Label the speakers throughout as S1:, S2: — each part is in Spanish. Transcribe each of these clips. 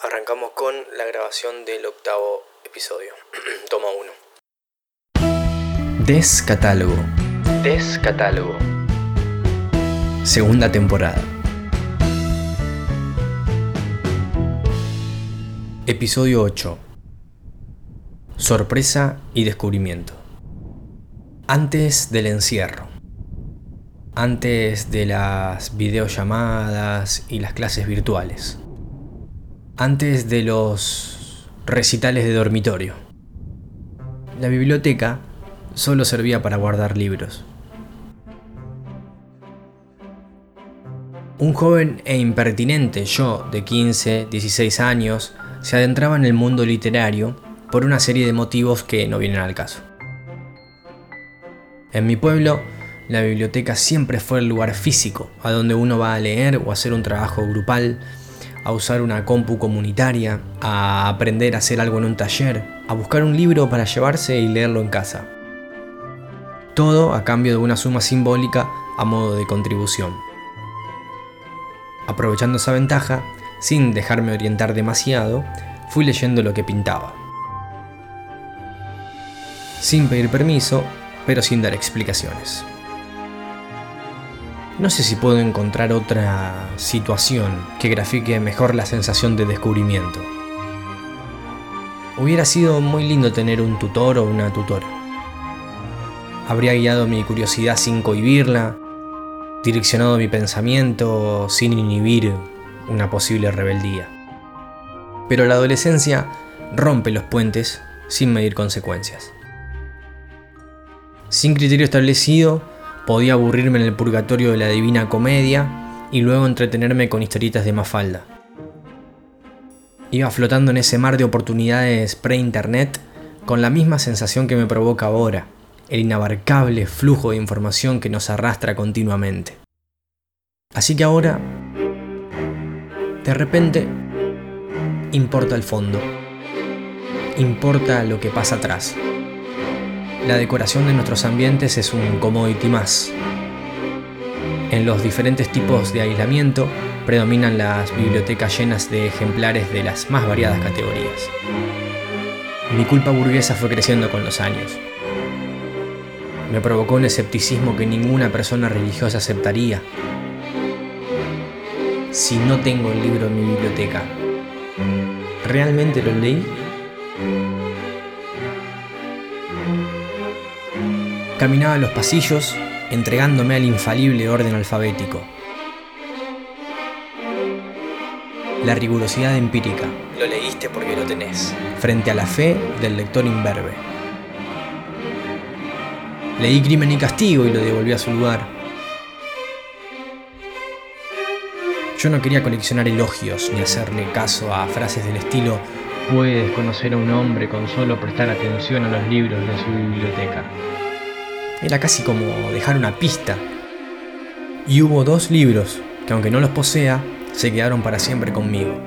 S1: Arrancamos con la grabación del octavo episodio. Toma uno. Descatálogo. Descatálogo. Segunda temporada. Episodio 8. Sorpresa y descubrimiento. Antes del encierro. Antes de las videollamadas y las clases virtuales. Antes de los recitales de dormitorio. La biblioteca solo servía para guardar libros. Un joven e impertinente yo, de 15, 16 años, se adentraba en el mundo literario por una serie de motivos que no vienen al caso. En mi pueblo, la biblioteca siempre fue el lugar físico a donde uno va a leer o hacer un trabajo grupal, a usar una compu comunitaria, a aprender a hacer algo en un taller, a buscar un libro para llevarse y leerlo en casa. Todo a cambio de una suma simbólica a modo de contribución. Aprovechando esa ventaja, sin dejarme orientar demasiado, fui leyendo lo que pintaba. Sin pedir permiso, pero sin dar explicaciones. No sé si puedo encontrar otra situación que grafique mejor la sensación de descubrimiento. Hubiera sido muy lindo tener un tutor o una tutora. Habría guiado mi curiosidad sin cohibirla, direccionado mi pensamiento sin inhibir una posible rebeldía. Pero la adolescencia rompe los puentes sin medir consecuencias. Sin criterio establecido, podía aburrirme en el purgatorio de la divina comedia y luego entretenerme con historietas de Mafalda. Iba flotando en ese mar de oportunidades pre-internet con la misma sensación que me provoca ahora, el inabarcable flujo de información que nos arrastra continuamente. Así que ahora, de repente, importa el fondo, importa lo que pasa atrás. La decoración de nuestros ambientes es un commodity más. En los diferentes tipos de aislamiento predominan las bibliotecas llenas de ejemplares de las más variadas categorías. Mi culpa burguesa fue creciendo con los años. Me provocó un escepticismo que ninguna persona religiosa aceptaría. Si no tengo el libro en mi biblioteca, ¿realmente lo leí? Caminaba los pasillos entregándome al infalible orden alfabético. La rigurosidad empírica. Lo leíste porque lo tenés. Frente a la fe del lector imberbe. Leí Crimen y Castigo y lo devolví a su lugar. Yo no quería coleccionar elogios ni hacerle caso a frases del estilo puedes conocer a un hombre con solo prestar atención a los libros de su biblioteca. Era casi como dejar una pista. Y hubo dos libros que aunque no los posea, se quedaron para siempre conmigo.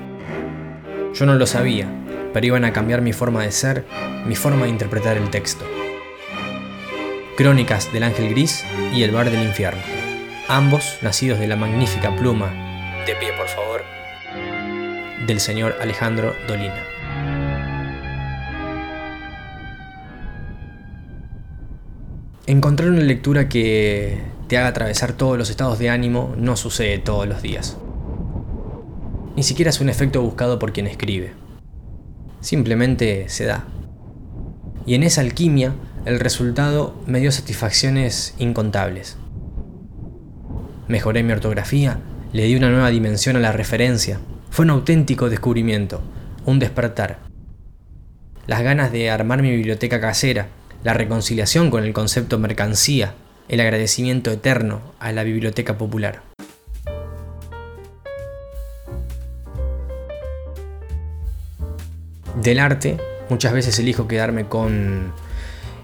S1: Yo no lo sabía, pero iban a cambiar mi forma de ser, mi forma de interpretar el texto. Crónicas del Ángel Gris y El Bar del Infierno, ambos nacidos de la magnífica pluma, de pie por favor, del señor Alejandro Dolina. Encontrar una lectura que te haga atravesar todos los estados de ánimo no sucede todos los días. Ni siquiera es un efecto buscado por quien escribe. Simplemente se da. Y en esa alquimia, el resultado me dio satisfacciones incontables. Mejoré mi ortografía, le di una nueva dimensión a la referencia. Fue un auténtico descubrimiento, un despertar. Las ganas de armar mi biblioteca casera, la reconciliación con el concepto mercancía, el agradecimiento eterno a la biblioteca popular. Del arte, muchas veces elijo quedarme con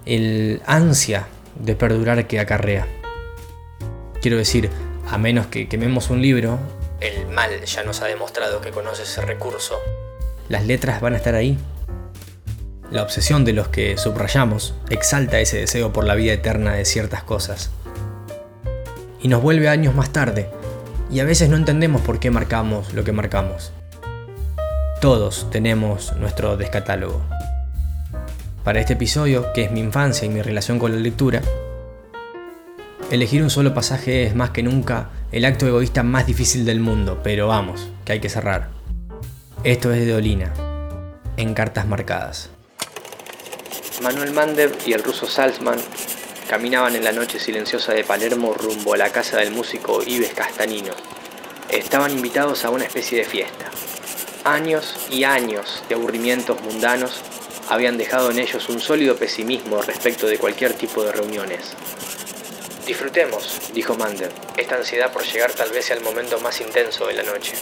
S1: el ansia de perdurar que acarrea. Quiero decir, a menos que quememos un libro, el mal ya nos ha demostrado que conoce ese recurso, las letras van a estar ahí, la obsesión de los que subrayamos exalta ese deseo por la vida eterna de ciertas cosas. Y nos vuelve años más tarde, y a veces no entendemos por qué marcamos lo que marcamos. Todos tenemos nuestro descatálogo. Para este episodio, que es mi infancia y mi relación con la lectura, elegir un solo pasaje es más que nunca el acto egoísta más difícil del mundo, pero vamos, que hay que cerrar. Esto es de Dolina, en cartas marcadas. Manuel Mandev y el ruso Salzman caminaban en la noche silenciosa de Palermo rumbo a la casa del músico Ives Castanino. Estaban invitados a una especie de fiesta. Años y años de aburrimientos mundanos habían dejado en ellos un sólido pesimismo respecto de cualquier tipo de reuniones. Disfrutemos, dijo Mandev, esta ansiedad por llegar tal vez el momento más intenso de la noche.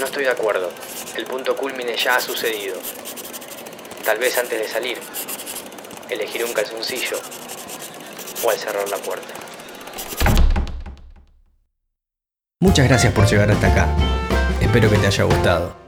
S1: No estoy de acuerdo. El punto culmine ya ha sucedido. Tal vez antes de salir, elegiré un calzoncillo o al cerrar la puerta. Muchas gracias por llegar hasta acá. Espero que te haya gustado.